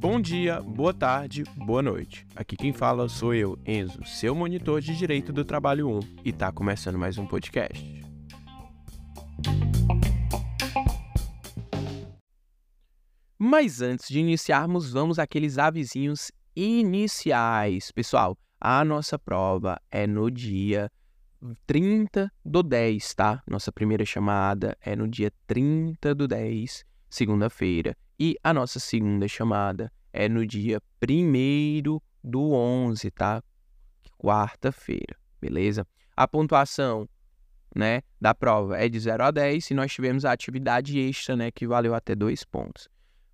Bom dia, boa tarde, boa noite. Aqui quem fala sou eu, Enzo, seu monitor de Direito do Trabalho 1, e tá começando mais um podcast. Mas antes de iniciarmos, vamos àqueles avisinhos iniciais. Pessoal, a nossa prova é no dia 30 do 10, tá? Nossa primeira chamada é no dia 30 do 10, segunda-feira. E a nossa segunda chamada é no dia 1 do 11, tá? Quarta-feira, beleza? A pontuação né, da prova é de 0 a 10 e nós tivemos a atividade extra, né, que valeu até 2 pontos.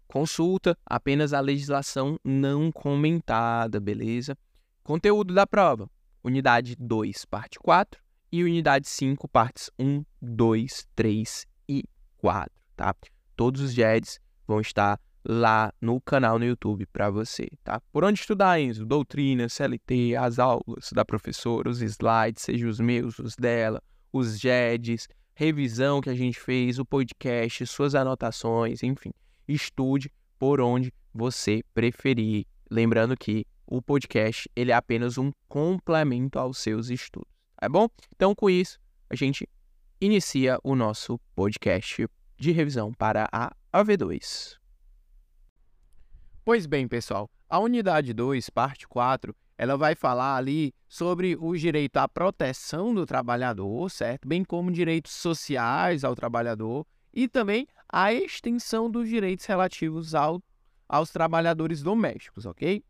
Consulta apenas a legislação não comentada, beleza? Conteúdo da prova: unidade 2, parte 4 e unidade 5, partes 1, 2, 3 e 4, tá? Todos os GEDs vão estar lá no canal no YouTube para você, tá? Por onde estudar, Enzo? Doutrina, CLT, as aulas da professora, os slides, seja os meus, os dela, os GEDs, revisão que a gente fez, o podcast, suas anotações, enfim. Estude por onde você preferir. Lembrando que o podcast ele é apenas um complemento aos seus estudos, tá bom? Então, com isso, a gente inicia o nosso podcast de revisão para a AV2. Pois bem, pessoal, a unidade 2, parte 4, ela vai falar ali sobre o direito à proteção do trabalhador, certo? Bem como direitos sociais ao trabalhador e também a extensão dos direitos relativos ao, aos trabalhadores domésticos, ok?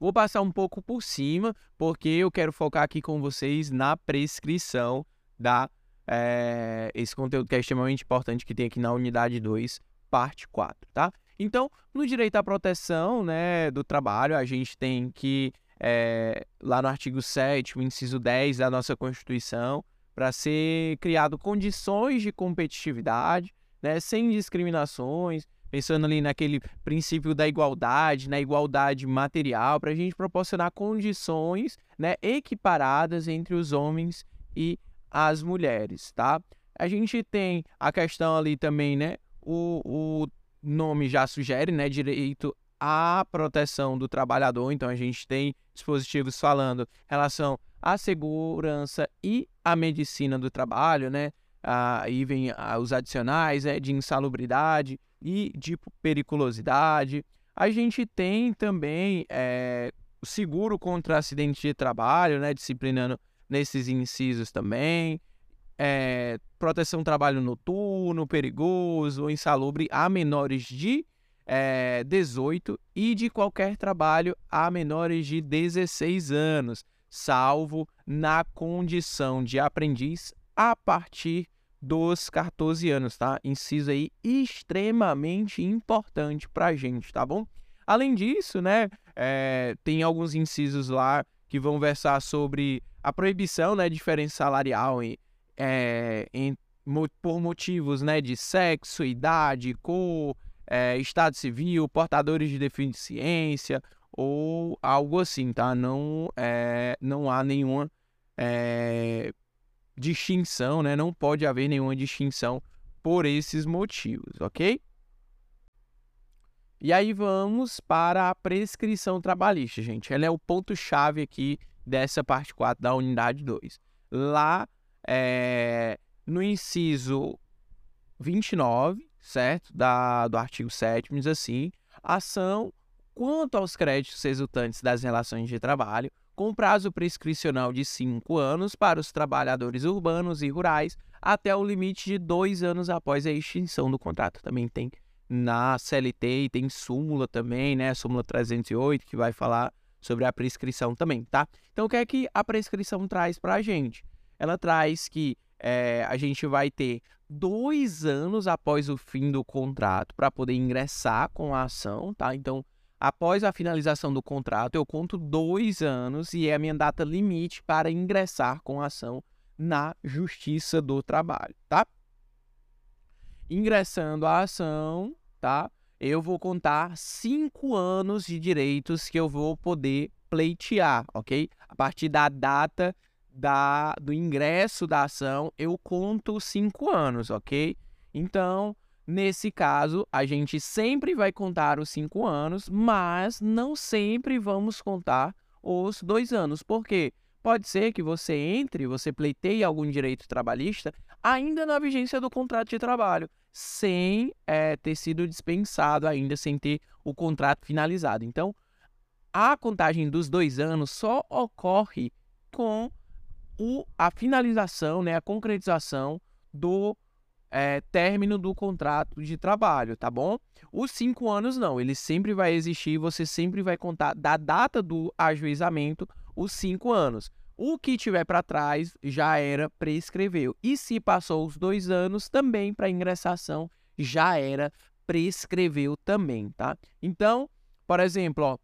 Vou passar um pouco por cima, porque eu quero focar aqui com vocês na prescrição da é, esse conteúdo que é extremamente importante que tem aqui na unidade 2, parte 4, tá? Então, no direito à proteção né, do trabalho, a gente tem que, é, lá no artigo 7, inciso 10 da nossa Constituição, para ser criado condições de competitividade, né, sem discriminações, pensando ali naquele princípio da igualdade, na igualdade material, para a gente proporcionar condições né, equiparadas entre os homens e as mulheres, tá? A gente tem a questão ali também, né, o, o nome já sugere, né, direito à proteção do trabalhador. Então a gente tem dispositivos falando relação à segurança e à medicina do trabalho, né? Aí vem os adicionais né, de insalubridade e de periculosidade. A gente tem também é, seguro contra acidente de trabalho, né, disciplinando nesses incisos também é, proteção trabalho noturno, perigoso insalubre a menores de é, 18 e de qualquer trabalho a menores de 16 anos, salvo na condição de aprendiz a partir dos 14 anos, tá? Inciso aí extremamente importante para a gente, tá bom? Além disso, né, é, tem alguns incisos lá que vão versar sobre a proibição, né, de diferença salarial em, é, em, por motivos né, de sexo, idade, cor, é, estado civil, portadores de deficiência ou algo assim, tá? Não, é, não há nenhuma é, distinção, né? Não pode haver nenhuma distinção por esses motivos, ok? E aí vamos para a prescrição trabalhista, gente. Ela é o ponto-chave aqui dessa parte 4 da unidade 2. Lá é, no inciso 29, certo? Da, do artigo 7 diz assim: ação quanto aos créditos resultantes das relações de trabalho, com prazo prescricional de cinco anos para os trabalhadores urbanos e rurais, até o limite de dois anos após a extinção do contrato. Também tem na CLT e tem súmula também, né? Súmula 308, que vai falar sobre a prescrição também, tá? Então, o que é que a prescrição traz para a gente? ela traz que é, a gente vai ter dois anos após o fim do contrato para poder ingressar com a ação, tá? Então, após a finalização do contrato, eu conto dois anos e é a minha data limite para ingressar com a ação na Justiça do Trabalho, tá? Ingressando a ação, tá? Eu vou contar cinco anos de direitos que eu vou poder pleitear, ok? A partir da data da, do ingresso da ação, eu conto cinco anos, ok? Então, nesse caso, a gente sempre vai contar os cinco anos, mas não sempre vamos contar os dois anos. Por quê? Pode ser que você entre, você pleiteie algum direito trabalhista ainda na vigência do contrato de trabalho, sem é, ter sido dispensado ainda, sem ter o contrato finalizado. Então, a contagem dos dois anos só ocorre com o, a finalização, né, a concretização do é, término do contrato de trabalho, tá bom? Os cinco anos não, ele sempre vai existir, você sempre vai contar da data do ajuizamento os cinco anos. O que tiver para trás já era prescreveu. E se passou os dois anos, também para ingressação já era prescreveu também, tá? Então, por exemplo, ó,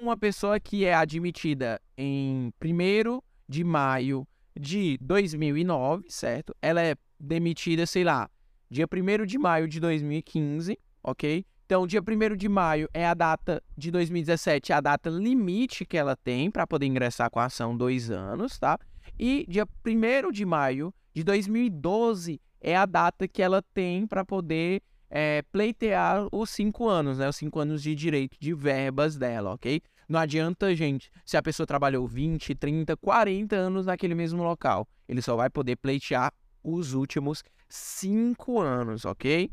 uma pessoa que é admitida em 1 de maio de 2009, certo? Ela é demitida, sei lá, dia 1 de maio de 2015, ok? Então, dia 1 de maio é a data de 2017, é a data limite que ela tem para poder ingressar com a ação dois anos, tá? E dia 1 de maio de 2012 é a data que ela tem para poder é, pleitear os cinco anos, né? Os cinco anos de direito de verbas dela, ok? Não adianta, gente, se a pessoa trabalhou 20, 30, 40 anos naquele mesmo local. Ele só vai poder pleitear os últimos cinco anos, ok?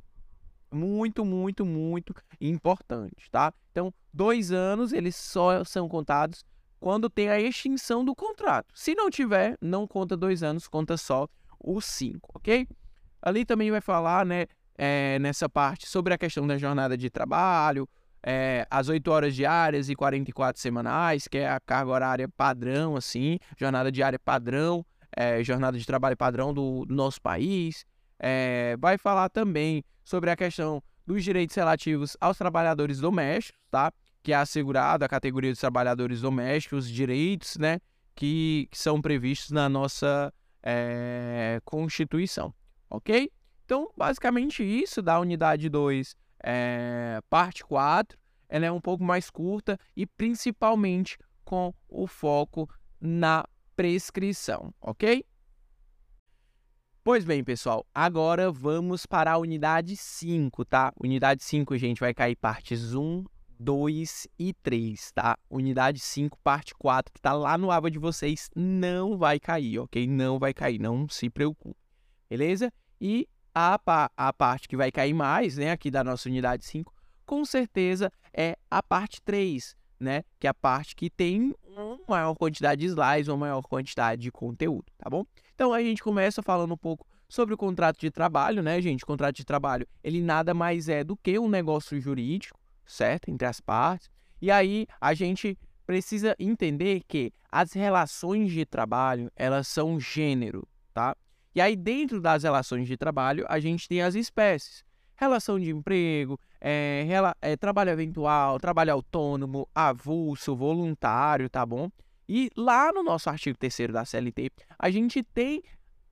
muito, muito, muito importante, tá? Então, dois anos eles só são contados quando tem a extinção do contrato. Se não tiver, não conta dois anos, conta só os cinco, ok? Ali também vai falar, né, é, nessa parte sobre a questão da jornada de trabalho, é, as 8 horas diárias e 44 semanais, que é a carga horária padrão, assim, jornada diária padrão, é, jornada de trabalho padrão do, do nosso país. É, vai falar também sobre a questão dos direitos relativos aos trabalhadores domésticos, tá? Que é assegurado a categoria dos trabalhadores domésticos, os direitos, né? Que, que são previstos na nossa é, Constituição, ok? Então, basicamente isso da unidade 2, é, parte 4, ela é um pouco mais curta e principalmente com o foco na prescrição, ok? Pois bem, pessoal, agora vamos para a unidade 5, tá? Unidade 5, gente, vai cair partes 1, 2 e 3, tá? Unidade 5, parte 4, que tá lá no aba de vocês, não vai cair, ok? Não vai cair, não se preocupe, beleza? E a, a parte que vai cair mais, né, aqui da nossa unidade 5, com certeza é a parte 3, né? Que é a parte que tem uma maior quantidade de slides, uma maior quantidade de conteúdo, tá bom? Então a gente começa falando um pouco sobre o contrato de trabalho, né, gente? O contrato de trabalho, ele nada mais é do que um negócio jurídico, certo? Entre as partes. E aí a gente precisa entender que as relações de trabalho, elas são gênero, tá? E aí dentro das relações de trabalho, a gente tem as espécies. Relação de emprego, é, é, trabalho eventual, trabalho autônomo, avulso, voluntário, tá bom? E lá no nosso artigo 3 da CLT, a gente tem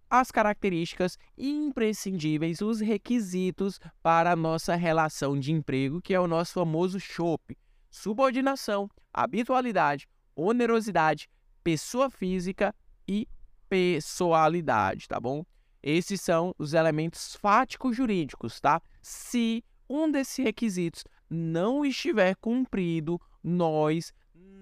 as características imprescindíveis, os requisitos para a nossa relação de emprego, que é o nosso famoso SHOP: subordinação, habitualidade, onerosidade, pessoa física e pessoalidade, tá bom? Esses são os elementos fáticos jurídicos, tá? Se um desses requisitos não estiver cumprido, nós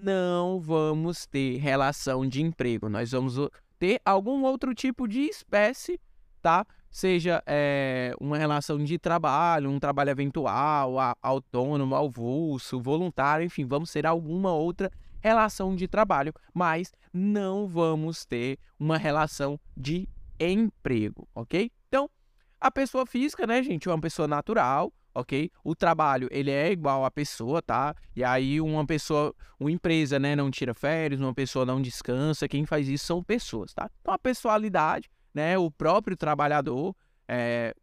não vamos ter relação de emprego. Nós vamos ter algum outro tipo de espécie, tá? Seja é, uma relação de trabalho, um trabalho eventual, autônomo, avulso, voluntário, enfim, vamos ter alguma outra relação de trabalho, mas não vamos ter uma relação de emprego, ok? Então, a pessoa física, né, gente, é uma pessoa natural, ok? O trabalho, ele é igual à pessoa, tá? E aí uma pessoa, uma empresa, né, não tira férias, uma pessoa não descansa, quem faz isso são pessoas, tá? Então a pessoalidade, né, o próprio trabalhador, é,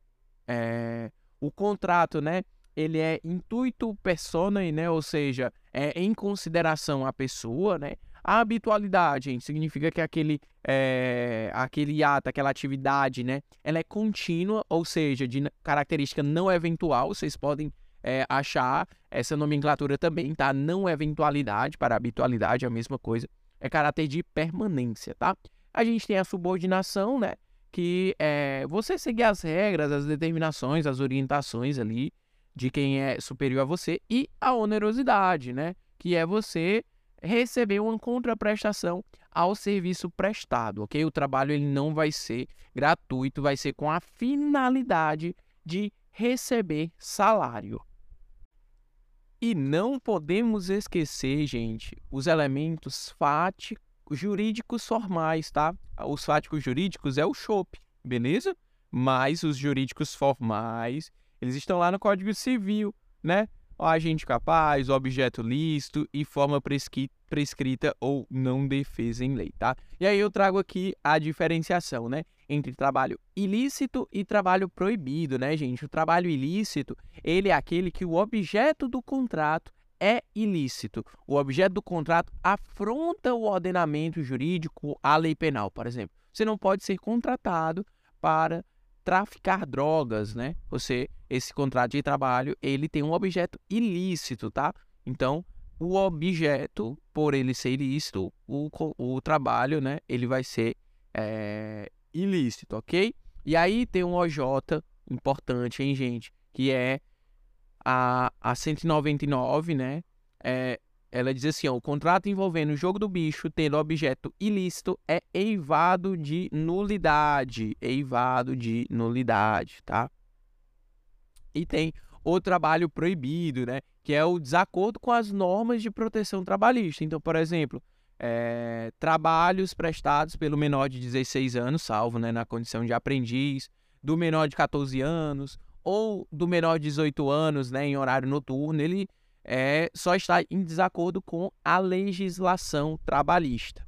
é, o contrato, né, ele é intuito personae, né, ou seja, é em consideração a pessoa, né? A habitualidade, significa que aquele, é, aquele ato, aquela atividade, né, ela é contínua, ou seja, de característica não eventual. Vocês podem é, achar essa nomenclatura também, tá? Não eventualidade para habitualidade, é a mesma coisa. É caráter de permanência, tá? A gente tem a subordinação, né? que é você seguir as regras, as determinações, as orientações ali de quem é superior a você e a onerosidade, né? Que é você receber uma contraprestação ao serviço prestado, ok? O trabalho ele não vai ser gratuito, vai ser com a finalidade de receber salário. E não podemos esquecer, gente, os elementos fáticos jurídicos formais, tá? Os fáticos jurídicos é o SHOP, beleza? Mas os jurídicos formais, eles estão lá no Código Civil, né? O agente capaz, o objeto lícito e forma prescrita ou não defesa em lei, tá? E aí eu trago aqui a diferenciação, né? Entre trabalho ilícito e trabalho proibido, né, gente? O trabalho ilícito, ele é aquele que o objeto do contrato é ilícito. O objeto do contrato afronta o ordenamento jurídico, a lei penal, por exemplo. Você não pode ser contratado para traficar drogas, né? Você, esse contrato de trabalho, ele tem um objeto ilícito, tá? Então, o objeto, por ele ser ilícito, o, o trabalho, né? Ele vai ser é, ilícito, ok? E aí tem um OJ importante, hein, gente? Que é a, a 199, né? É, ela diz assim: ó, o contrato envolvendo o jogo do bicho tendo objeto ilícito é eivado de nulidade. Eivado de nulidade, tá? E tem o trabalho proibido, né? Que é o desacordo com as normas de proteção trabalhista. Então, por exemplo, é, trabalhos prestados pelo menor de 16 anos, salvo né, na condição de aprendiz, do menor de 14 anos, ou do menor de 18 anos, né, em horário noturno, ele é, só está em desacordo com a legislação trabalhista.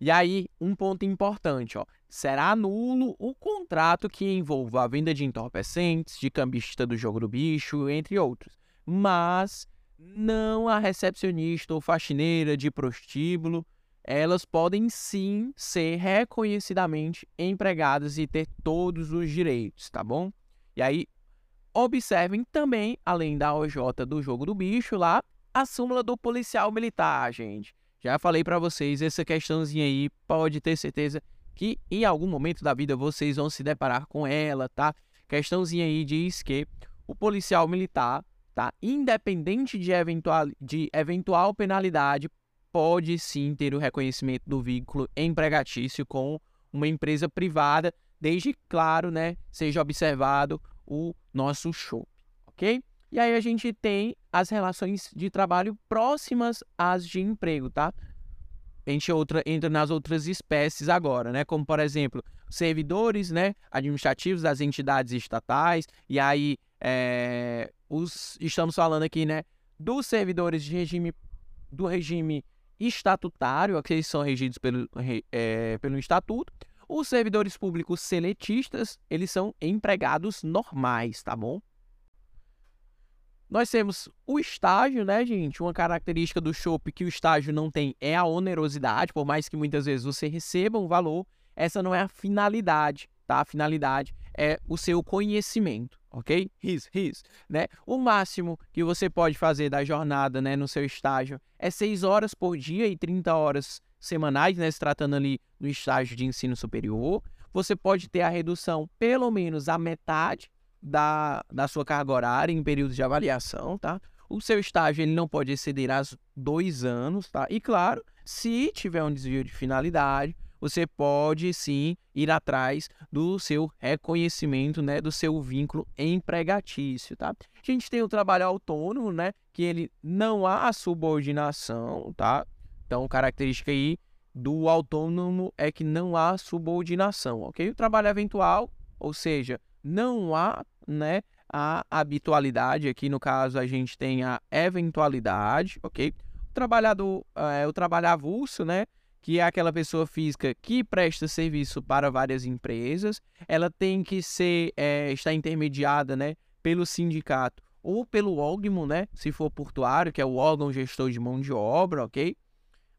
E aí, um ponto importante, ó, será nulo o contrato que envolva a venda de entorpecentes, de cambista do jogo do bicho, entre outros, mas não a recepcionista ou faxineira de prostíbulo, elas podem sim ser reconhecidamente empregadas e ter todos os direitos, tá bom? E aí, observem também, além da OJ do jogo do bicho lá, a súmula do policial militar, gente. Já falei para vocês, essa questãozinha aí pode ter certeza que em algum momento da vida vocês vão se deparar com ela, tá? Questãozinha aí diz que o policial militar, tá? Independente de eventual, de eventual penalidade, pode sim ter o reconhecimento do vínculo empregatício com uma empresa privada, desde, claro, né, seja observado o nosso show, ok? E aí a gente tem as relações de trabalho próximas às de emprego, tá? A gente outra, entra nas outras espécies agora, né? Como, por exemplo, servidores né, administrativos das entidades estatais. E aí, é, os, estamos falando aqui, né? Dos servidores de regime, do regime estatutário, aqueles são regidos pelo, é, pelo estatuto. Os servidores públicos seletistas, eles são empregados normais, tá bom? Nós temos o estágio, né, gente? Uma característica do SHOP que o estágio não tem é a onerosidade, por mais que muitas vezes você receba um valor, essa não é a finalidade, tá? A finalidade é o seu conhecimento, ok? His, his, né? O máximo que você pode fazer da jornada, né, no seu estágio é 6 horas por dia e 30 horas semanais, né, se tratando ali no estágio de ensino superior. Você pode ter a redução pelo menos a metade da, da sua carga horária em períodos de avaliação, tá? O seu estágio ele não pode exceder as dois anos, tá? E claro, se tiver um desvio de finalidade, você pode sim ir atrás do seu reconhecimento, né, do seu vínculo empregatício, tá? A gente tem o trabalho autônomo, né, que ele não há subordinação, tá? Então, característica aí do autônomo é que não há subordinação, ok? O trabalho eventual, ou seja, não há, né, a habitualidade, aqui no caso a gente tem a eventualidade, ok? O trabalhador, é, o trabalho avulso, né, que é aquela pessoa física que presta serviço para várias empresas, ela tem que ser, é, estar intermediada, né, pelo sindicato ou pelo órgão, né, se for portuário, que é o órgão gestor de mão de obra, ok?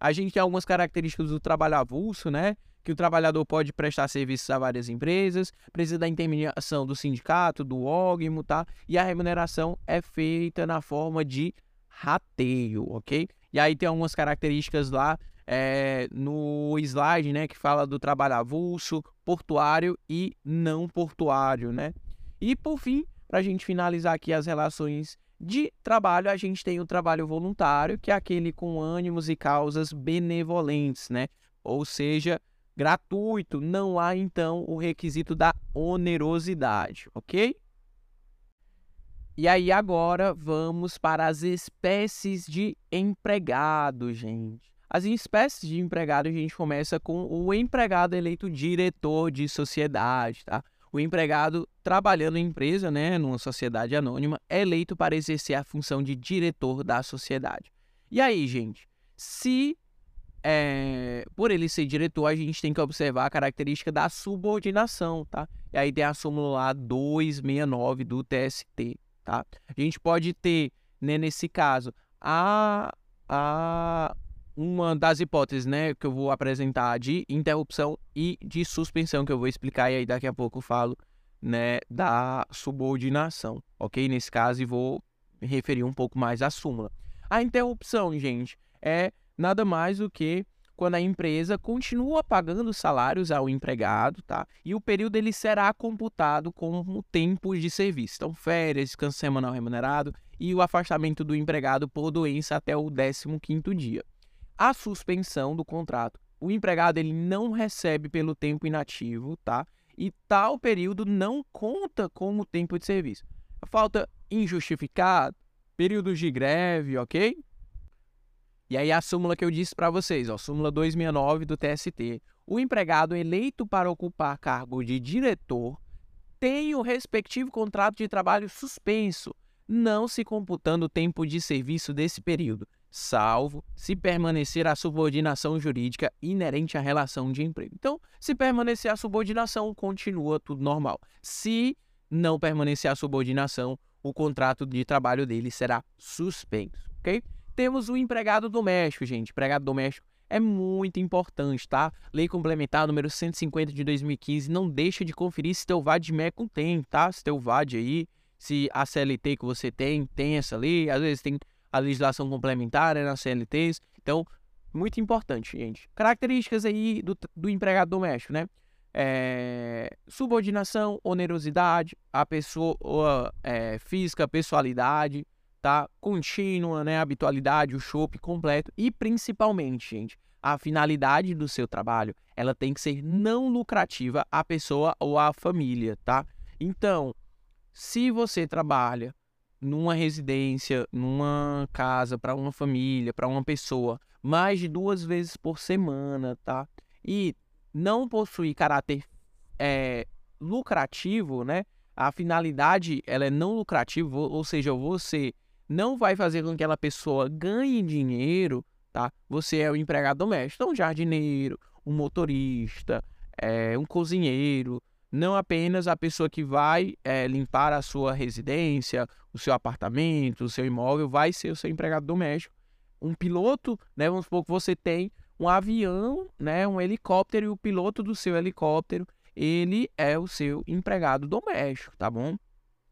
A gente tem algumas características do trabalho avulso, né? Que o trabalhador pode prestar serviços a várias empresas, precisa da intermediação do sindicato, do órgão, tá? E a remuneração é feita na forma de rateio, ok? E aí tem algumas características lá é, no slide, né, que fala do trabalho avulso, portuário e não portuário, né? E por fim, para a gente finalizar aqui as relações de trabalho, a gente tem o trabalho voluntário, que é aquele com ânimos e causas benevolentes, né? Ou seja, gratuito, não há então o requisito da onerosidade, ok? E aí agora vamos para as espécies de empregado, gente. As espécies de empregado a gente começa com o empregado eleito diretor de sociedade, tá? O empregado trabalhando em empresa, né, numa sociedade anônima, é eleito para exercer a função de diretor da sociedade. E aí, gente, se é, por ele ser diretor, a gente tem que observar a característica da subordinação, tá? E aí tem a súmula lá 269 do TST, tá? A gente pode ter, né, nesse caso, a, a uma das hipóteses, né, que eu vou apresentar de interrupção e de suspensão, que eu vou explicar e aí daqui a pouco eu falo, né, da subordinação, ok? Nesse caso, e vou referir um pouco mais à súmula. A interrupção, gente, é nada mais do que quando a empresa continua pagando salários ao empregado, tá? E o período ele será computado como tempo de serviço. Então, férias, descanso semanal remunerado e o afastamento do empregado por doença até o 15º dia. A suspensão do contrato. O empregado ele não recebe pelo tempo inativo, tá? E tal período não conta como tempo de serviço. Falta injustificado, períodos de greve, ok? E aí a súmula que eu disse para vocês, ó, súmula 269 do TST. O empregado eleito para ocupar cargo de diretor tem o respectivo contrato de trabalho suspenso, não se computando o tempo de serviço desse período, salvo se permanecer a subordinação jurídica inerente à relação de emprego. Então, se permanecer a subordinação, continua tudo normal. Se não permanecer a subordinação, o contrato de trabalho dele será suspenso, ok? Temos o empregado doméstico, gente. Empregado doméstico é muito importante, tá? Lei Complementar número 150 de 2015. Não deixa de conferir se teu VAD de MECOM tem, tá? Se teu VAD aí, se a CLT que você tem, tem essa lei. Às vezes tem a legislação complementar né, nas CLTs. Então, muito importante, gente. Características aí do, do empregado doméstico, né? É, subordinação, onerosidade, a pessoa é, física, pessoalidade, tá? Contínua, né? Habitualidade, o chope completo e principalmente, gente, a finalidade do seu trabalho, ela tem que ser não lucrativa à pessoa ou à família, tá? Então, se você trabalha numa residência, numa casa para uma família, para uma pessoa, mais de duas vezes por semana, tá? E não possui caráter é, lucrativo, né? A finalidade ela é não lucrativa, ou seja, você não vai fazer com que aquela pessoa ganhe dinheiro, tá? Você é o empregado doméstico, então um jardineiro, um motorista, é, um cozinheiro, não apenas a pessoa que vai é, limpar a sua residência, o seu apartamento, o seu imóvel, vai ser o seu empregado doméstico. Um piloto, né? Vamos supor que você tem um avião, né? Um helicóptero e o piloto do seu helicóptero, ele é o seu empregado doméstico, tá bom?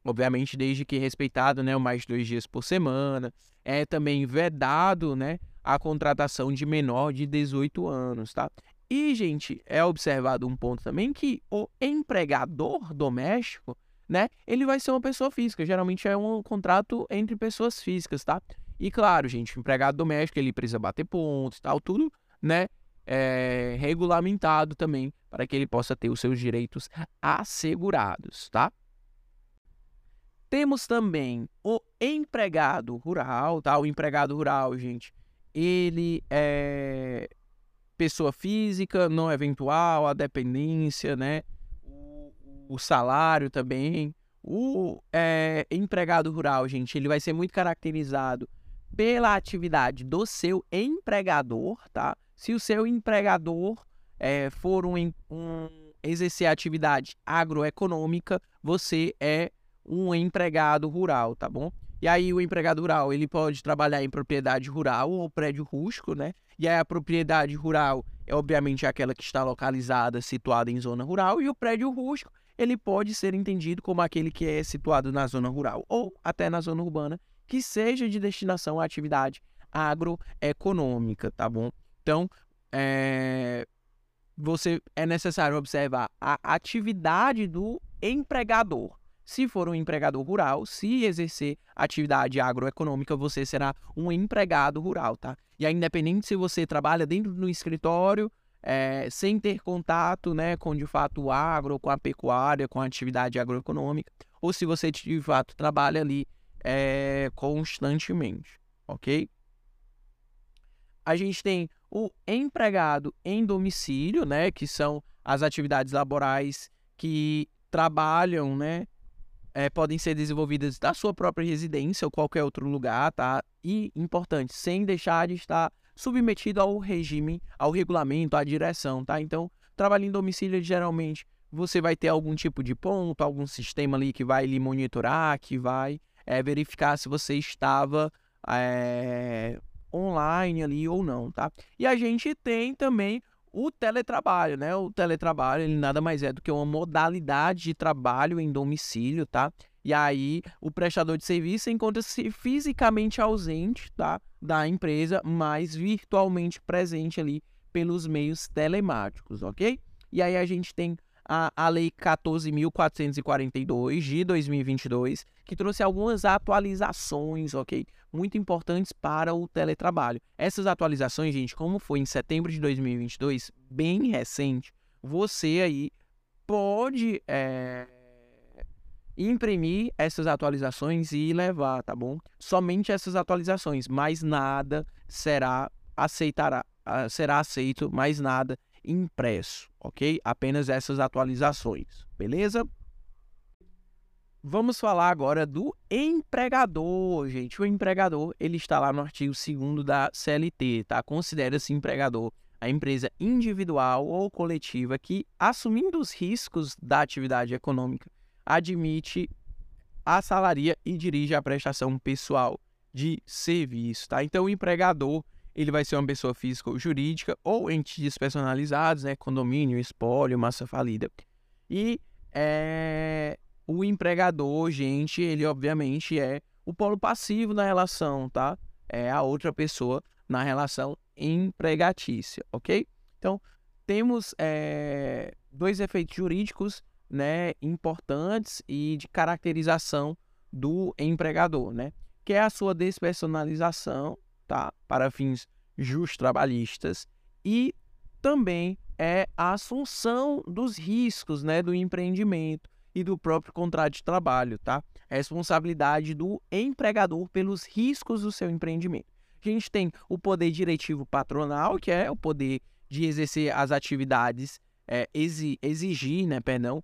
obviamente desde que respeitado, né, mais dois dias por semana. É também vedado, né, a contratação de menor de 18 anos, tá? E, gente, é observado um ponto também que o empregador doméstico, né, ele vai ser uma pessoa física. Geralmente é um contrato entre pessoas físicas, tá? E claro, gente, o empregado doméstico ele precisa bater pontos, tal, tudo, né, é regulamentado também para que ele possa ter os seus direitos assegurados, tá? Temos também o empregado rural, tá? O empregado rural, gente, ele é pessoa física, não eventual, a dependência, né? O, salário também. O é, empregado rural, gente, ele vai ser muito caracterizado pela atividade do seu empregador, tá? Se o seu empregador é, for um, um exercer atividade agroeconômica, você é um empregado rural, tá bom? E aí o empregado rural, ele pode trabalhar em propriedade rural ou prédio rústico, né? E aí a propriedade rural é obviamente aquela que está localizada, situada em zona rural, e o prédio rústico, ele pode ser entendido como aquele que é situado na zona rural ou até na zona urbana, que seja de destinação à atividade agroeconômica, tá bom? Então, é, você é necessário observar a atividade do empregador. Se for um empregador rural, se exercer atividade agroeconômica, você será um empregado rural, tá? E aí, independente se você trabalha dentro do escritório, é, sem ter contato né, com de fato o agro, com a pecuária, com a atividade agroeconômica, ou se você de fato trabalha ali é, constantemente, ok? A gente tem o empregado em domicílio, né, que são as atividades laborais que trabalham, né, é, podem ser desenvolvidas da sua própria residência ou qualquer outro lugar, tá? E importante, sem deixar de estar submetido ao regime, ao regulamento, à direção, tá? Então, trabalho em domicílio geralmente você vai ter algum tipo de ponto, algum sistema ali que vai lhe monitorar, que vai é, verificar se você estava é, online ali ou não, tá? E a gente tem também o teletrabalho, né? O teletrabalho, ele nada mais é do que uma modalidade de trabalho em domicílio, tá? E aí o prestador de serviço encontra-se fisicamente ausente, tá? Da empresa, mas virtualmente presente ali pelos meios telemáticos, ok? E aí a gente tem a, a Lei 14.442 de 2022, que trouxe algumas atualizações, ok? Muito importantes para o teletrabalho. Essas atualizações, gente, como foi em setembro de 2022, bem recente, você aí pode é, imprimir essas atualizações e levar, tá bom? Somente essas atualizações, mais nada será aceitará, ah, será aceito, mais nada impresso, ok? Apenas essas atualizações, beleza? Vamos falar agora do empregador, gente. O empregador, ele está lá no artigo 2 da CLT, tá? Considera-se empregador a empresa individual ou coletiva que, assumindo os riscos da atividade econômica, admite, assalaria e dirige a prestação pessoal de serviço, tá? Então, o empregador, ele vai ser uma pessoa física ou jurídica ou entes personalizados, né? Condomínio, espólio, massa falida. E é, o empregador, gente, ele obviamente é o polo passivo na relação, tá? É a outra pessoa na relação empregatícia, ok? Então, temos é, dois efeitos jurídicos né, importantes e de caracterização do empregador, né? Que é a sua despersonalização tá? Para fins justos trabalhistas e também é a assunção dos riscos, né, do empreendimento e do próprio contrato de trabalho, tá? Responsabilidade do empregador pelos riscos do seu empreendimento. A gente tem o poder diretivo patronal, que é o poder de exercer as atividades, é, exigir, né, perdão,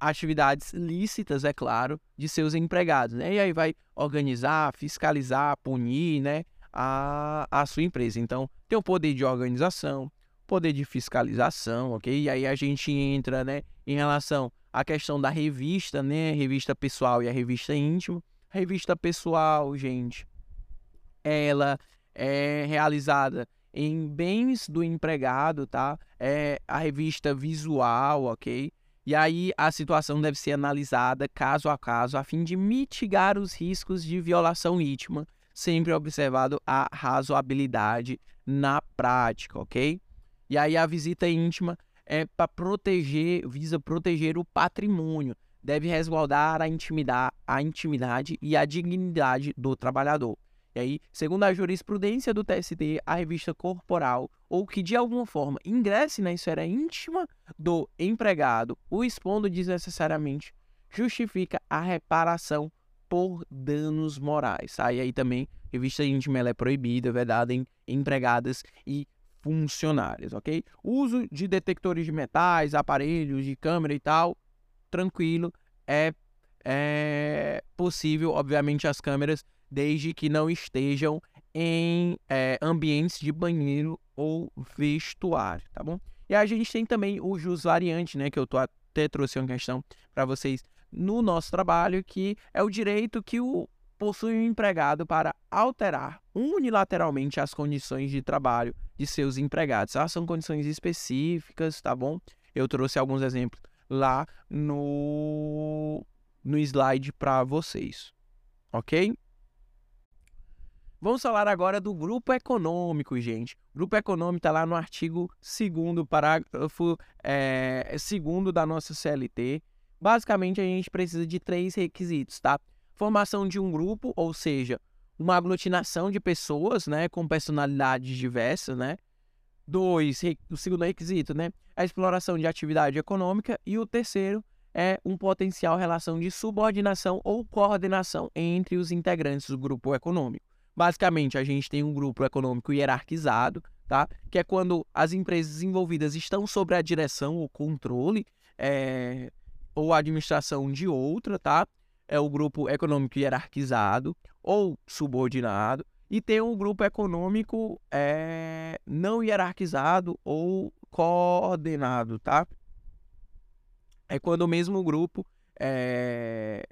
atividades lícitas, é claro, de seus empregados, né? E aí vai organizar, fiscalizar, punir, né, a, a sua empresa. Então, tem o poder de organização, poder de fiscalização, ok? E aí a gente entra, né, em relação à questão da revista, né, revista pessoal e a revista íntima. A revista pessoal, gente, ela é realizada em bens do empregado, tá? É a revista visual, ok? E aí a situação deve ser analisada caso a caso a fim de mitigar os riscos de violação íntima sempre observado a razoabilidade na prática, ok? E aí a visita íntima é para proteger, visa proteger o patrimônio, deve resguardar a intimidade, a intimidade e a dignidade do trabalhador. E aí, segundo a jurisprudência do TST, a revista corporal ou que de alguma forma ingresse na esfera íntima do empregado, o expondo desnecessariamente, justifica a reparação por danos morais. E aí também, revista íntima é proibida, é vedada em empregadas e funcionários, ok? Uso de detectores de metais, aparelhos de câmera e tal, tranquilo, é, é possível, obviamente, as câmeras, desde que não estejam em é, ambientes de banheiro ou vestuário, tá bom? E a gente tem também o jus variante, né, que eu tô até trouxe uma questão para vocês no nosso trabalho, que é o direito que o possui o empregado para alterar unilateralmente as condições de trabalho de seus empregados. Ah, são condições específicas, tá bom? Eu trouxe alguns exemplos lá no, no slide para vocês, ok? Vamos falar agora do grupo econômico, gente. O grupo econômico está lá no artigo 2 parágrafo é, da nossa CLT. Basicamente, a gente precisa de três requisitos, tá? Formação de um grupo, ou seja, uma aglutinação de pessoas, né, com personalidades diversas, né? Dois, o segundo requisito, né, a exploração de atividade econômica e o terceiro é um potencial relação de subordinação ou coordenação entre os integrantes do grupo econômico. Basicamente, a gente tem um grupo econômico hierarquizado, tá? Que é quando as empresas envolvidas estão sob a direção ou controle é, ou administração de outra, tá? É o grupo econômico hierarquizado ou subordinado. E tem um grupo econômico é, não hierarquizado ou coordenado, tá? É quando o mesmo grupo é,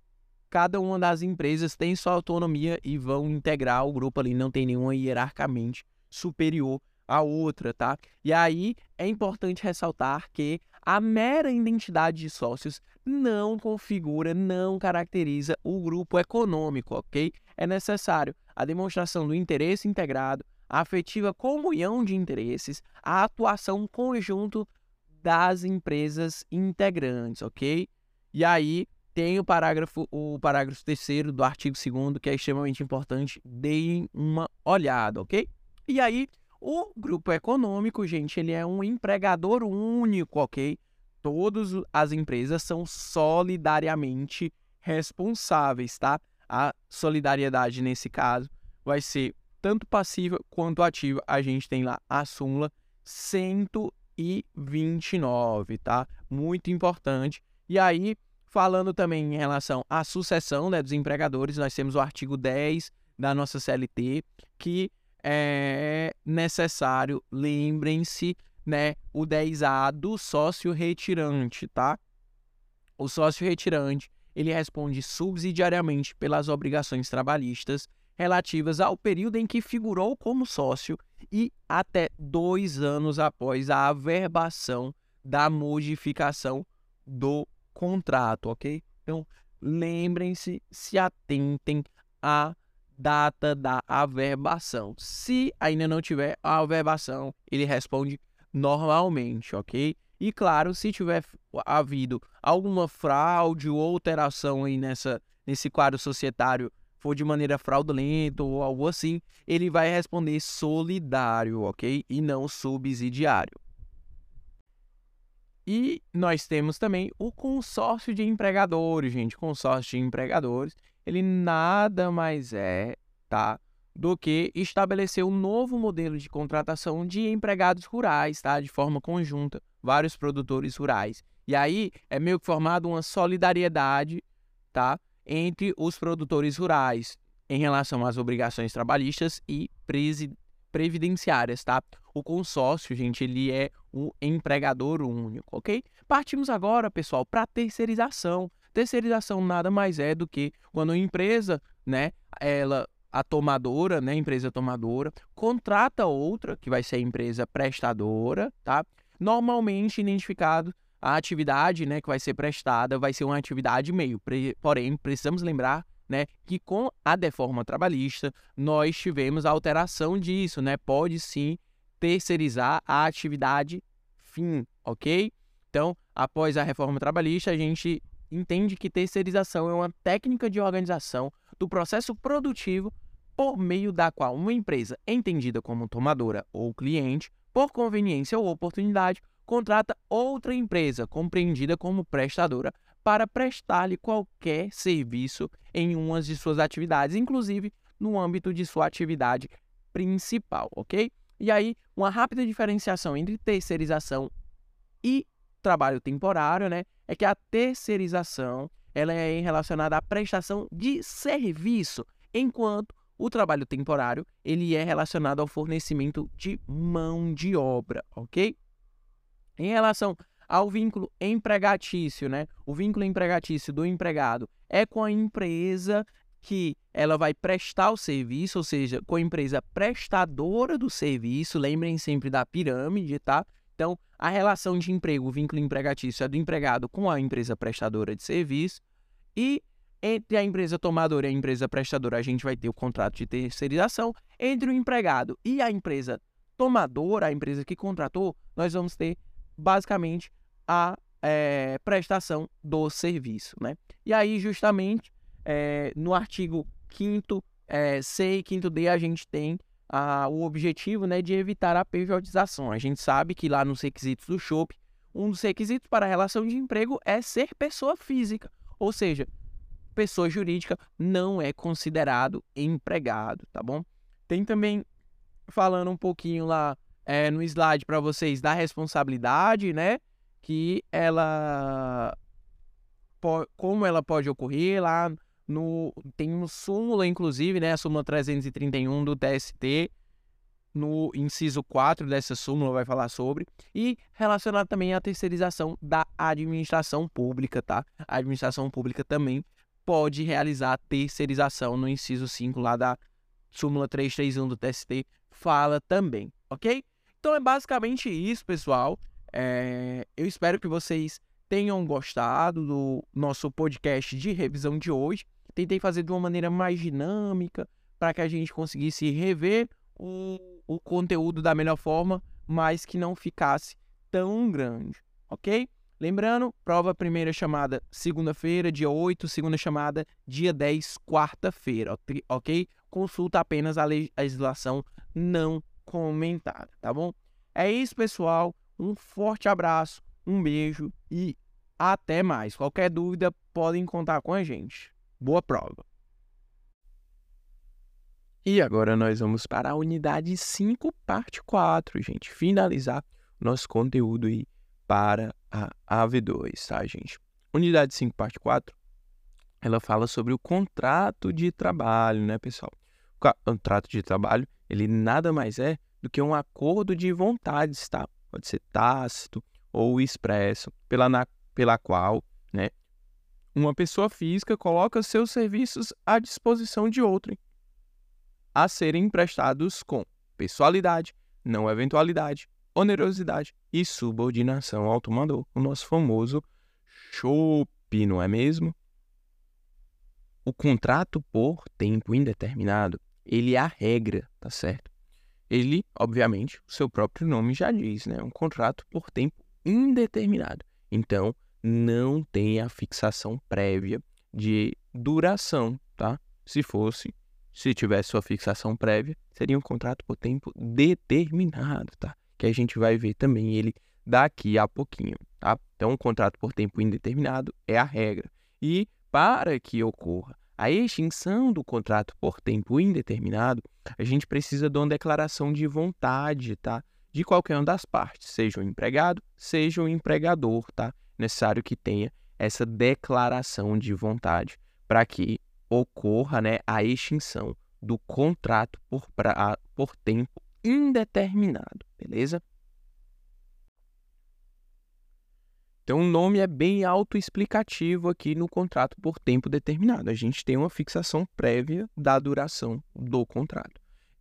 cada uma das empresas tem sua autonomia e vão integrar o grupo ali, não tem nenhuma hierarquicamente superior à outra, tá? E aí é importante ressaltar que a mera identidade de sócios não configura, não caracteriza o grupo econômico, ok? É necessário a demonstração do interesse integrado, a afetiva comunhão de interesses, a atuação conjunto das empresas integrantes, ok? E aí tem o parágrafo, o parágrafo terceiro do artigo 2 que é extremamente importante, deem uma olhada, ok? E aí, o grupo econômico, gente, ele é um empregador único, ok? Todas as empresas são solidariamente responsáveis, tá? A solidariedade, nesse caso, vai ser tanto passiva quanto ativa. A gente tem lá a súmula 129, tá? Muito importante. E aí, Falando também em relação à sucessão né, dos empregadores, nós temos o artigo 10 da nossa CLT, que é necessário, lembrem-se, né, o 10A do sócio retirante, tá? O sócio retirante, ele responde subsidiariamente pelas obrigações trabalhistas relativas ao período em que figurou como sócio e até dois anos após a averbação da modificação do contrato, ok? Então, lembrem-se, se atentem à data da averbação. Se ainda não tiver a averbação, ele responde normalmente, ok? E claro, se tiver havido alguma fraude ou alteração aí nessa, nesse quadro societário for de maneira fraudulenta ou algo assim, ele vai responder solidário, ok? E não subsidiário. E nós temos também o consórcio de empregadores, gente. Consórcio de empregadores, ele nada mais é, tá? Do que estabelecer um novo modelo de contratação de empregados rurais, tá? De forma conjunta, vários produtores rurais. E aí é meio que formado uma solidariedade, tá? Entre os produtores rurais em relação às obrigações trabalhistas e previdenciárias, tá? O consórcio, gente, ele é um empregador único, ok? Partimos agora, pessoal, para terceirização. Terceirização nada mais é do que quando a empresa, né, ela a tomadora, né, empresa tomadora, contrata outra, que vai ser a empresa prestadora, tá? Normalmente identificado a atividade, né, que vai ser prestada, vai ser uma atividade meio. Porém, precisamos lembrar né, que com a deforma trabalhista nós tivemos a alteração disso, né? Pode sim terceirizar a atividade fim, ok? Então, após a reforma trabalhista, a gente entende que terceirização é uma técnica de organização do processo produtivo por meio da qual uma empresa entendida como tomadora ou cliente, por conveniência ou oportunidade, contrata outra empresa compreendida como prestadora para prestar-lhe qualquer serviço em uma de suas atividades, inclusive no âmbito de sua atividade principal, ok? E aí, uma rápida diferenciação entre terceirização e trabalho temporário, né, é que a terceirização ela é relacionada à prestação de serviço, enquanto o trabalho temporário ele é relacionado ao fornecimento de mão de obra, ok? Em relação ao vínculo empregatício, né? O vínculo empregatício do empregado é com a empresa que ela vai prestar o serviço, ou seja, com a empresa prestadora do serviço, lembrem sempre da pirâmide, tá? Então, a relação de emprego, o vínculo empregatício é do empregado com a empresa prestadora de serviço e Entre a empresa tomadora e a empresa prestadora, a gente vai ter o contrato de terceirização. Entre o empregado e a empresa tomadora, a empresa que contratou, nós vamos ter basicamente a é, prestação do serviço. Né? E aí, justamente, é, no artigo 5 é, C e 5 D, a gente tem a, o objetivo né, de evitar a pejotização. A gente sabe que lá nos requisitos do SHOP, um dos requisitos para a relação de emprego é ser pessoa física, ou seja, pessoa jurídica não é considerado empregado, tá bom? Tem também falando um pouquinho lá é, no slide para vocês da responsabilidade, né? Que ela como ela pode ocorrer lá no tem um súmula inclusive, né, a súmula 331 do TST, no inciso 4 dessa súmula vai falar sobre e relacionado também à terceirização da administração pública, tá? A administração pública também pode realizar terceirização no inciso 5 lá da súmula 331 do TST fala também, OK? Então é basicamente isso, pessoal. É... eu espero que vocês tenham gostado do nosso podcast de revisão de hoje. Tentei fazer de uma maneira mais dinâmica para que a gente conseguisse rever o, o conteúdo da melhor forma, mas que não ficasse tão grande, ok? Lembrando, prova primeira chamada segunda-feira, dia 8, segunda chamada dia 10, quarta-feira, ok? Consulta apenas a legislação não comentada, tá bom? É isso, pessoal. Um forte abraço, um beijo e até mais. Qualquer dúvida, podem contar com a gente. Boa prova! E agora nós vamos para a unidade 5, parte 4, gente. Finalizar nosso conteúdo aí para a AV2, tá, gente? Unidade 5, parte 4, ela fala sobre o contrato de trabalho, né, pessoal? O contrato de trabalho, ele nada mais é do que um acordo de vontades, tá? Pode ser tácito ou expresso, pela, na, pela qual, né, uma pessoa física coloca seus serviços à disposição de outrem, a serem emprestados com pessoalidade, não eventualidade, onerosidade e subordinação ao tomador, o nosso famoso chope, não é mesmo? O contrato por tempo indeterminado, ele é a regra, tá certo? Ele, obviamente, o seu próprio nome já diz, né? Um contrato por tempo indeterminado. Então, não tem a fixação prévia de duração, tá? Se fosse, se tivesse sua fixação prévia, seria um contrato por tempo determinado, tá? Que a gente vai ver também ele daqui a pouquinho, tá? Então, um contrato por tempo indeterminado é a regra. E para que ocorra a extinção do contrato por tempo indeterminado, a gente precisa de uma declaração de vontade, tá? De qualquer uma das partes, seja o empregado, seja o empregador, tá? necessário que tenha essa declaração de vontade para que ocorra né, a extinção do contrato por, pra, por tempo indeterminado, beleza? Então, o nome é bem autoexplicativo aqui no contrato por tempo determinado. A gente tem uma fixação prévia da duração do contrato.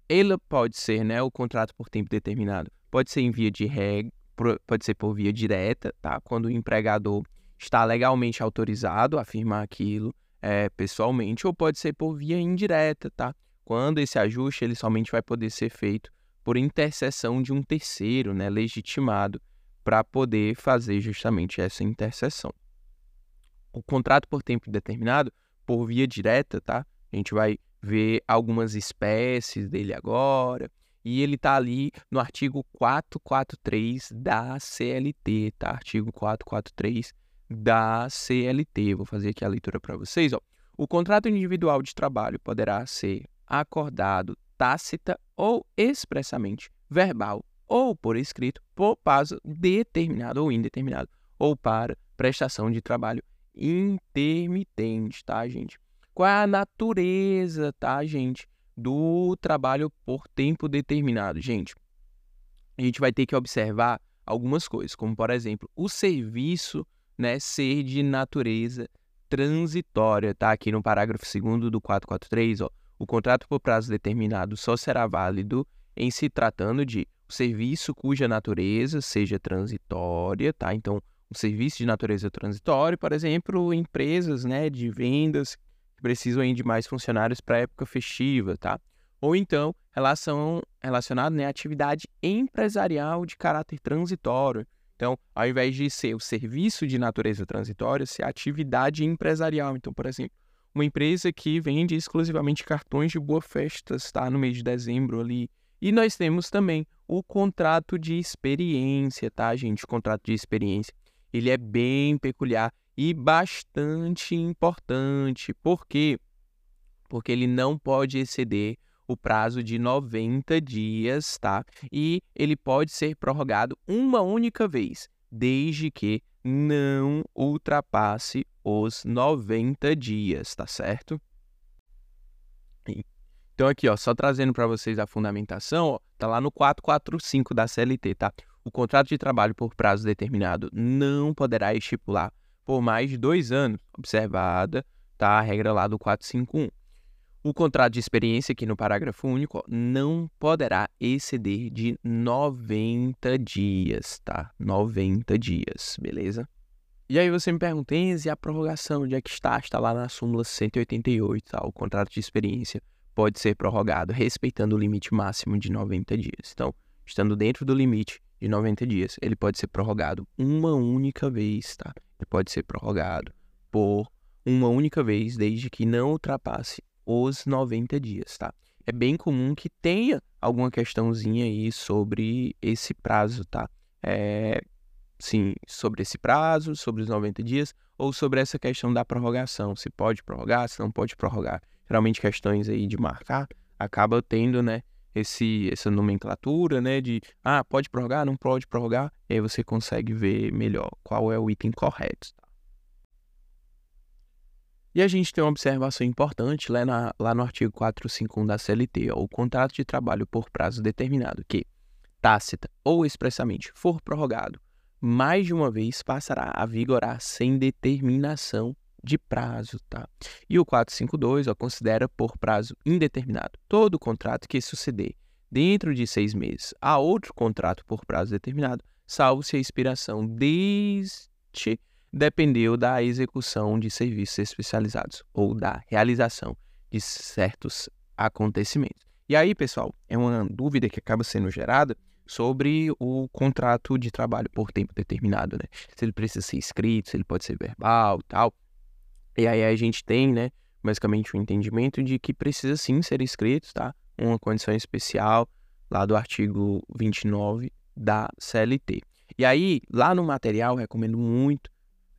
Ele pode ser, né, o contrato por tempo determinado, pode ser em via de regra, pode ser por via direta, tá? Quando o empregador está legalmente autorizado a afirmar aquilo é, pessoalmente, ou pode ser por via indireta, tá? Quando esse ajuste ele somente vai poder ser feito por intercessão de um terceiro, né, legitimado, para poder fazer justamente essa intercessão. O contrato por tempo determinado, por via direta, tá? A gente vai ver algumas espécies dele agora, e ele está ali no artigo 443 da CLT, tá? Artigo 443 da CLT. Vou fazer aqui a leitura para vocês. Ó. O contrato individual de trabalho poderá ser acordado tácita ou expressamente, verbal ou por escrito, por prazo determinado ou indeterminado, ou para prestação de trabalho intermitente, tá, gente? Qual é a natureza, tá, gente? do trabalho por tempo determinado. Gente, a gente vai ter que observar algumas coisas, como por exemplo, o serviço né, ser de natureza transitória, tá? Aqui no parágrafo 2 do 443, ó, o contrato por prazo determinado só será válido em se tratando de serviço cuja natureza seja transitória, tá? Então, um serviço de natureza transitória, por exemplo, empresas, né, de vendas precisam aí de mais funcionários para época festiva, tá? Ou então, relação relacionada né, à atividade empresarial de caráter transitório. Então, ao invés de ser o serviço de natureza transitória, ser a atividade empresarial. Então, por exemplo, uma empresa que vende exclusivamente cartões de boa festas, tá? No mês de dezembro ali. E nós temos também o contrato de experiência, tá, gente? O contrato de experiência. Ele é bem peculiar e bastante importante. Por quê? Porque ele não pode exceder o prazo de 90 dias, tá? E ele pode ser prorrogado uma única vez, desde que não ultrapasse os 90 dias, tá certo? Então aqui, ó, só trazendo para vocês a fundamentação, ó, tá lá no 445 da CLT, tá? O contrato de trabalho por prazo determinado não poderá estipular por mais de dois anos, observada tá, a regra lá do 451. O contrato de experiência, aqui no parágrafo único, não poderá exceder de 90 dias, tá? 90 dias, beleza? E aí você me pergunta, e a prorrogação, onde é que está? Está lá na súmula 188, tá? O contrato de experiência pode ser prorrogado respeitando o limite máximo de 90 dias. Então, estando dentro do limite de 90 dias, ele pode ser prorrogado uma única vez, tá? Ele pode ser prorrogado por uma única vez, desde que não ultrapasse os 90 dias, tá? É bem comum que tenha alguma questãozinha aí sobre esse prazo, tá? É, sim, sobre esse prazo, sobre os 90 dias, ou sobre essa questão da prorrogação, se pode prorrogar, se não pode prorrogar. Geralmente questões aí de marcar acaba tendo, né, esse, essa nomenclatura, né, de ah, pode prorrogar, não pode prorrogar, e aí você consegue ver melhor qual é o item correto. Tá? E a gente tem uma observação importante lá, na, lá no artigo 451 da CLT, ó, o contrato de trabalho por prazo determinado, que, tácita ou expressamente, for prorrogado mais de uma vez, passará a vigorar sem determinação de prazo, tá? E o 452 ó, considera por prazo indeterminado todo contrato que suceder dentro de seis meses a outro contrato por prazo determinado, salvo se a expiração deste dependeu da execução de serviços especializados ou da realização de certos acontecimentos. E aí, pessoal, é uma dúvida que acaba sendo gerada sobre o contrato de trabalho por tempo determinado, né? Se ele precisa ser escrito, se ele pode ser verbal, tal. E aí a gente tem, né, basicamente o um entendimento de que precisa sim ser escrito, tá? Uma condição especial lá do artigo 29 da CLT. E aí, lá no material, recomendo muito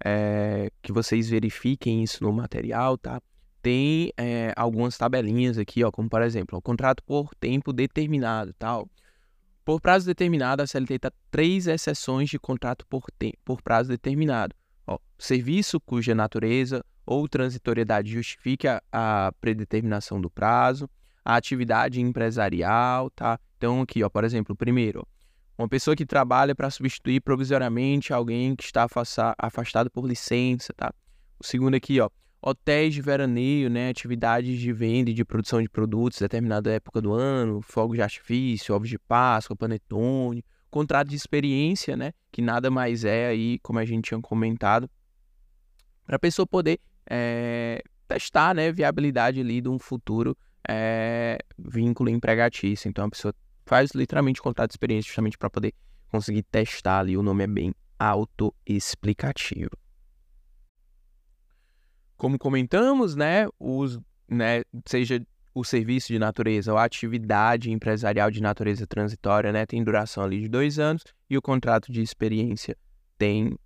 é, que vocês verifiquem isso no material, tá? Tem é, algumas tabelinhas aqui, ó, como por exemplo, o contrato por tempo determinado, tal. Por prazo determinado, a CLT está três exceções de contrato por, por prazo determinado. Ó, serviço cuja natureza ou transitoriedade justifique a, a predeterminação do prazo, a atividade empresarial, tá? Então aqui, ó, por exemplo, primeiro, ó, uma pessoa que trabalha para substituir provisoriamente alguém que está afastado por licença, tá? O segundo aqui, ó, hotéis de veraneio, né, atividades de venda e de produção de produtos determinada época do ano, fogos de artifício, ovos de Páscoa, panetone, contrato de experiência, né, que nada mais é aí, como a gente tinha comentado, para a pessoa poder é, testar, né, viabilidade ali de um futuro é, vínculo empregatício. Então a pessoa faz literalmente contrato de experiência justamente para poder conseguir testar ali. O nome é bem autoexplicativo. Como comentamos, né, os, né, seja o serviço de natureza ou a atividade empresarial de natureza transitória, né, tem duração ali de dois anos e o contrato de experiência tem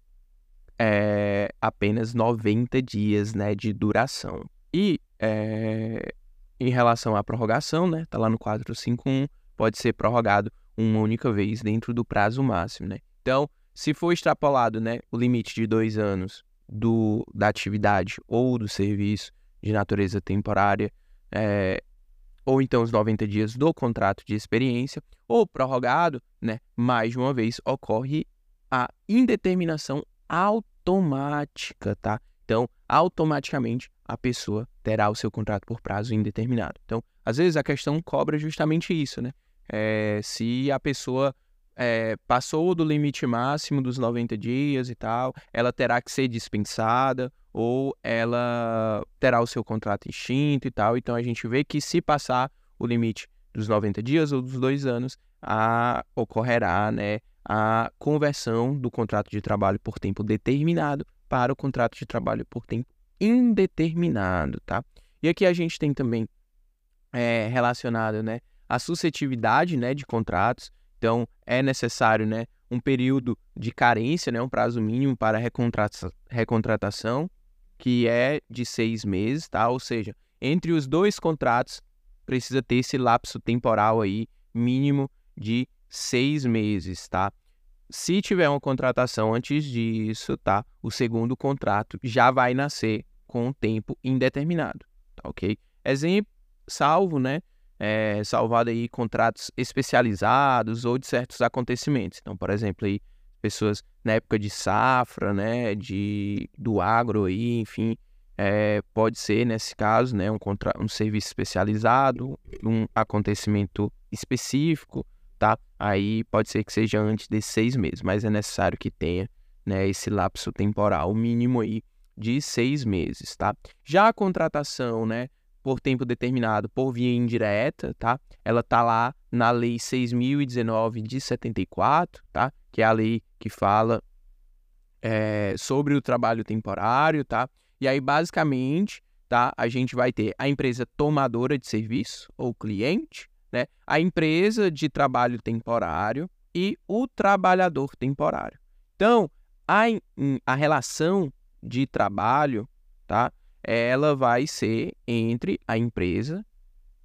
é, apenas 90 dias, né, de duração. E é, em relação à prorrogação, né, tá lá no 451, pode ser prorrogado uma única vez dentro do prazo máximo, né? Então, se for extrapolado, né, o limite de dois anos do, da atividade ou do serviço de natureza temporária, é, ou então os 90 dias do contrato de experiência, ou prorrogado, né, mais de uma vez, ocorre a indeterminação automática, tá? Então, automaticamente a pessoa terá o seu contrato por prazo indeterminado. Então, às vezes a questão cobra justamente isso, né? É, se a pessoa é, passou do limite máximo dos 90 dias e tal, ela terá que ser dispensada, ou ela terá o seu contrato extinto e tal. Então a gente vê que se passar o limite dos 90 dias ou dos dois anos, a, ocorrerá né, a conversão do contrato de trabalho por tempo determinado para o contrato de trabalho por tempo indeterminado, tá? E aqui a gente tem também é, relacionado, né, a suscetibilidade, né, de contratos. Então, é necessário, né, um período de carência, né, um prazo mínimo para recontrata recontratação, que é de seis meses, tá? Ou seja, entre os dois contratos precisa ter esse lapso temporal aí mínimo de seis meses, tá? Se tiver uma contratação antes disso, tá? O segundo contrato já vai nascer com tempo indeterminado, tá ok? Exemplo, salvo, né? É, salvado aí contratos especializados ou de certos acontecimentos. Então, por exemplo, aí pessoas na época de safra, né, de do agro aí, enfim, é, pode ser nesse caso, né, um contra, um serviço especializado, um acontecimento específico, tá? Aí pode ser que seja antes de seis meses, mas é necessário que tenha, né, esse lapso temporal mínimo aí de seis meses, tá? Já a contratação, né, por tempo determinado por via indireta, tá? Ela tá lá na Lei 6.019 de 74, tá? Que é a lei que fala é, sobre o trabalho temporário, tá? E aí, basicamente, tá? A gente vai ter a empresa tomadora de serviço ou cliente, né? A empresa de trabalho temporário e o trabalhador temporário. Então, a, a relação de trabalho, tá? Ela vai ser entre a empresa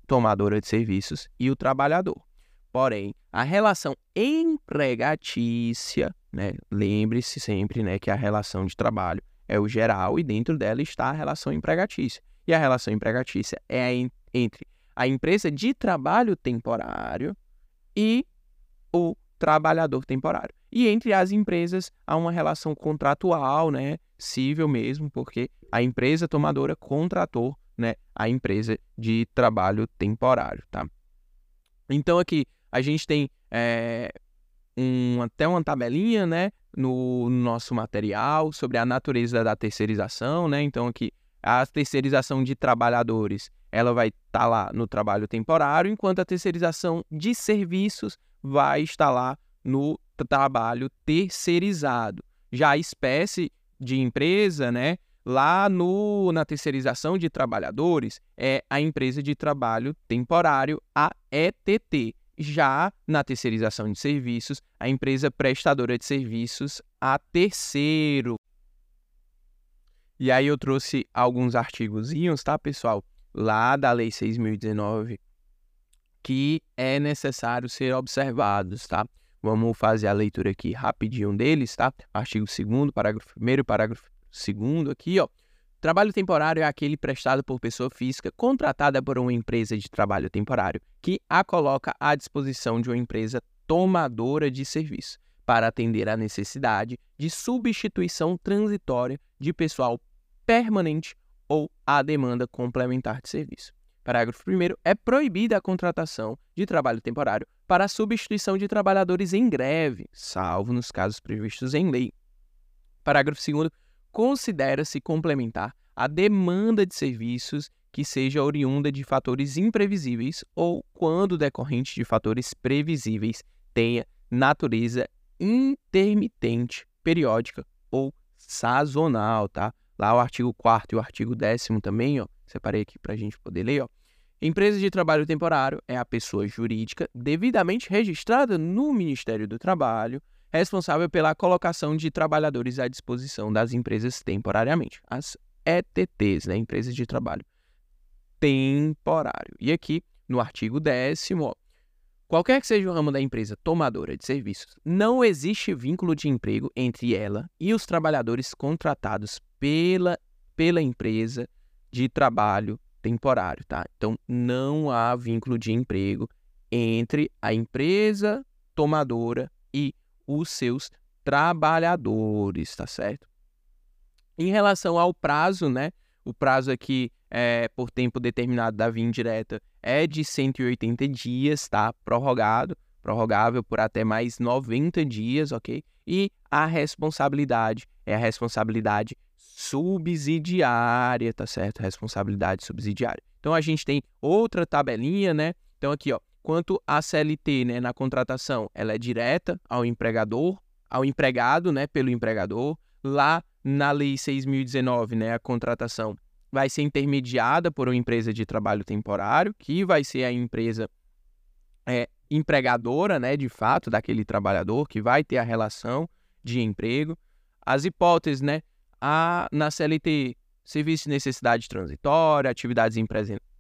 tomadora de serviços e o trabalhador. Porém, a relação empregatícia, né? Lembre-se sempre, né, que a relação de trabalho é o geral e dentro dela está a relação empregatícia. E a relação empregatícia é entre a empresa de trabalho temporário e o trabalhador temporário. E entre as empresas há uma relação contratual, né, cível mesmo, porque a empresa tomadora contratou, né, a empresa de trabalho temporário, tá? Então aqui a gente tem é, um, até uma tabelinha, né, no, no nosso material sobre a natureza da terceirização, né? Então aqui a terceirização de trabalhadores, ela vai estar tá lá no trabalho temporário, enquanto a terceirização de serviços vai estar lá no trabalho terceirizado. Já a espécie de empresa, né, lá no, na terceirização de trabalhadores, é a empresa de trabalho temporário, a ETT. Já na terceirização de serviços, a empresa prestadora de serviços, a terceiro. E aí eu trouxe alguns artigozinhos, tá, pessoal? Lá da Lei 6.019, que é necessário ser observados, tá? Vamos fazer a leitura aqui rapidinho deles, tá? Artigo 2 parágrafo 1 parágrafo 2 aqui, ó. Trabalho temporário é aquele prestado por pessoa física contratada por uma empresa de trabalho temporário que a coloca à disposição de uma empresa tomadora de serviço para atender à necessidade de substituição transitória de pessoal permanente ou à demanda complementar de serviço. Parágrafo 1 é proibida a contratação de trabalho temporário para a substituição de trabalhadores em greve, salvo nos casos previstos em lei. Parágrafo 2 considera-se complementar a demanda de serviços que seja oriunda de fatores imprevisíveis ou quando decorrente de fatores previsíveis tenha natureza intermitente, periódica ou sazonal, tá? Lá o artigo 4 e o artigo 10 também, ó, separei aqui para a gente poder ler, ó. Empresa de trabalho temporário é a pessoa jurídica devidamente registrada no Ministério do Trabalho, responsável pela colocação de trabalhadores à disposição das empresas temporariamente, as ETTs, né, empresas de trabalho temporário. E aqui, no artigo 10 qualquer que seja o ramo da empresa tomadora de serviços, não existe vínculo de emprego entre ela e os trabalhadores contratados pela, pela empresa de trabalho temporário, tá? Então, não há vínculo de emprego entre a empresa tomadora e os seus trabalhadores, tá certo? Em relação ao prazo, né? O prazo aqui é por tempo determinado da via indireta é de 180 dias, tá? Prorrogado, prorrogável por até mais 90 dias, ok? E a responsabilidade é a responsabilidade subsidiária, tá certo? Responsabilidade subsidiária. Então a gente tem outra tabelinha, né? Então aqui, ó, quanto a CLT, né, na contratação, ela é direta ao empregador, ao empregado, né, pelo empregador. Lá na lei 6019, né, a contratação vai ser intermediada por uma empresa de trabalho temporário, que vai ser a empresa é, empregadora, né, de fato, daquele trabalhador, que vai ter a relação de emprego. As hipóteses, né, a, na CLT, serviço de necessidade transitória, atividades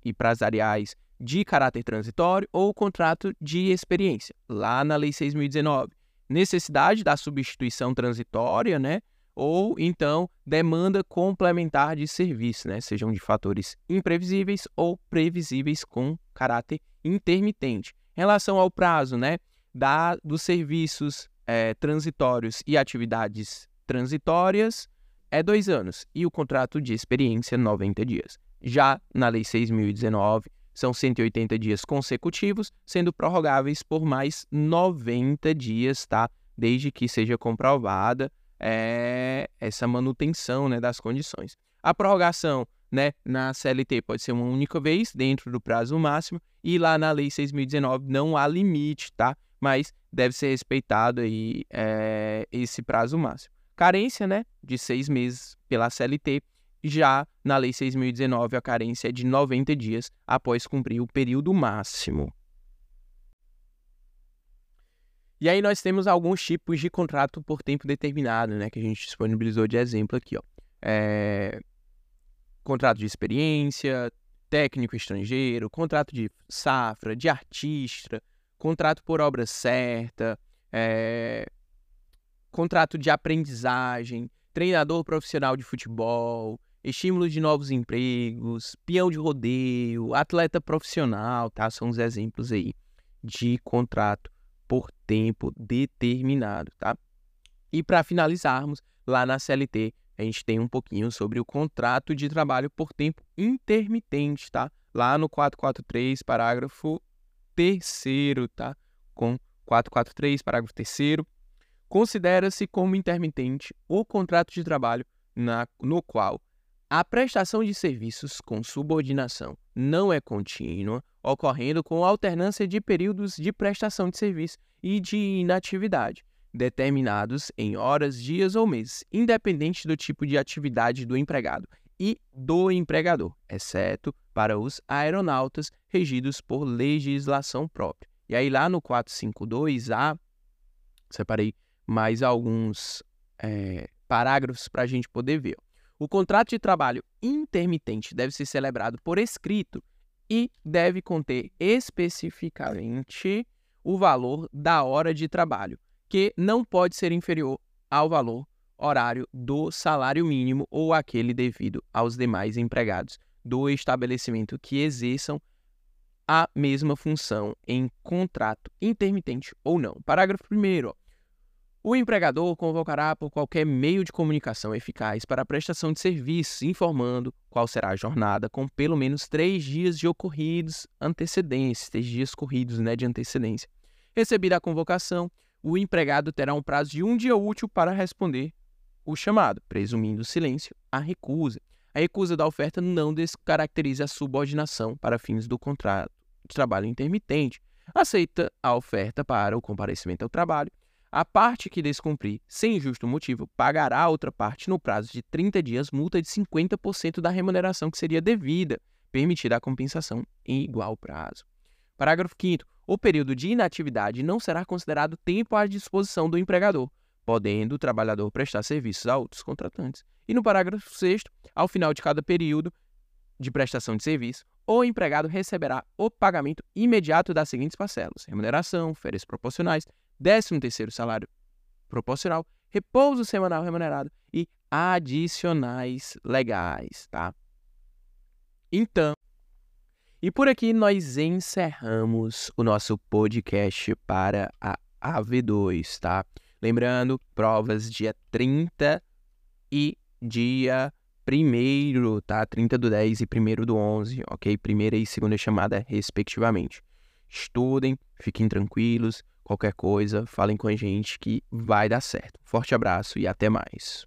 empresariais de caráter transitório ou contrato de experiência, lá na Lei 6.019. Necessidade da substituição transitória, né? Ou então demanda complementar de serviço, né? Sejam de fatores imprevisíveis ou previsíveis com caráter intermitente. Em relação ao prazo, né? Da, dos serviços é, transitórios e atividades transitórias, é dois anos. E o contrato de experiência, 90 dias. Já na Lei 6.019, são 180 dias consecutivos, sendo prorrogáveis por mais 90 dias, tá? Desde que seja comprovada é, essa manutenção né, das condições. A prorrogação né, na CLT pode ser uma única vez, dentro do prazo máximo, e lá na Lei 6.019 não há limite, tá? Mas deve ser respeitado aí, é, esse prazo máximo. Carência, né, de seis meses pela CLT já na Lei 6.019, a carência é de 90 dias após cumprir o período máximo. E aí nós temos alguns tipos de contrato por tempo determinado, né, que a gente disponibilizou de exemplo aqui, ó. É... Contrato de experiência, técnico estrangeiro, contrato de safra, de artista, contrato por obra certa, é... contrato de aprendizagem, treinador profissional de futebol, estímulo de novos empregos, peão de rodeio, atleta profissional, tá? São os exemplos aí de contrato por tempo determinado, tá? E para finalizarmos, lá na CLT, a gente tem um pouquinho sobre o contrato de trabalho por tempo intermitente, tá? Lá no 443, parágrafo terceiro, tá? Com 443, parágrafo terceiro, considera-se como intermitente o contrato de trabalho na, no qual a prestação de serviços com subordinação não é contínua, ocorrendo com alternância de períodos de prestação de serviço e de inatividade, determinados em horas, dias ou meses, independente do tipo de atividade do empregado e do empregador, exceto para os aeronautas regidos por legislação própria. E aí, lá no 452A, separei mais alguns é, parágrafos para a gente poder ver. O contrato de trabalho intermitente deve ser celebrado por escrito e deve conter especificamente o valor da hora de trabalho, que não pode ser inferior ao valor horário do salário mínimo ou aquele devido aos demais empregados do estabelecimento que exerçam a mesma função em contrato intermitente ou não. Parágrafo 1 o empregador convocará por qualquer meio de comunicação eficaz para a prestação de serviços, informando qual será a jornada, com pelo menos três dias de ocorridos antecedência, três dias corridos né, de antecedência. Recebida a convocação, o empregado terá um prazo de um dia útil para responder o chamado, presumindo silêncio, a recusa. A recusa da oferta não descaracteriza a subordinação para fins do contrato de trabalho intermitente. Aceita a oferta para o comparecimento ao trabalho a parte que descumprir sem justo motivo pagará a outra parte no prazo de 30 dias multa de 50% da remuneração que seria devida, permitida a compensação em igual prazo. Parágrafo 5 O período de inatividade não será considerado tempo à disposição do empregador, podendo o trabalhador prestar serviços a outros contratantes. E no parágrafo 6 ao final de cada período de prestação de serviço, o empregado receberá o pagamento imediato das seguintes parcelas: remuneração, férias proporcionais, 13 terceiro salário proporcional, repouso semanal remunerado e adicionais legais, tá? Então, e por aqui nós encerramos o nosso podcast para a AV2, tá? Lembrando, provas dia 30 e dia 1 tá? 30 do 10 e 1 do 11, ok? Primeira e segunda chamada, respectivamente. Estudem, fiquem tranquilos, Qualquer coisa, falem com a gente que vai dar certo. Forte abraço e até mais.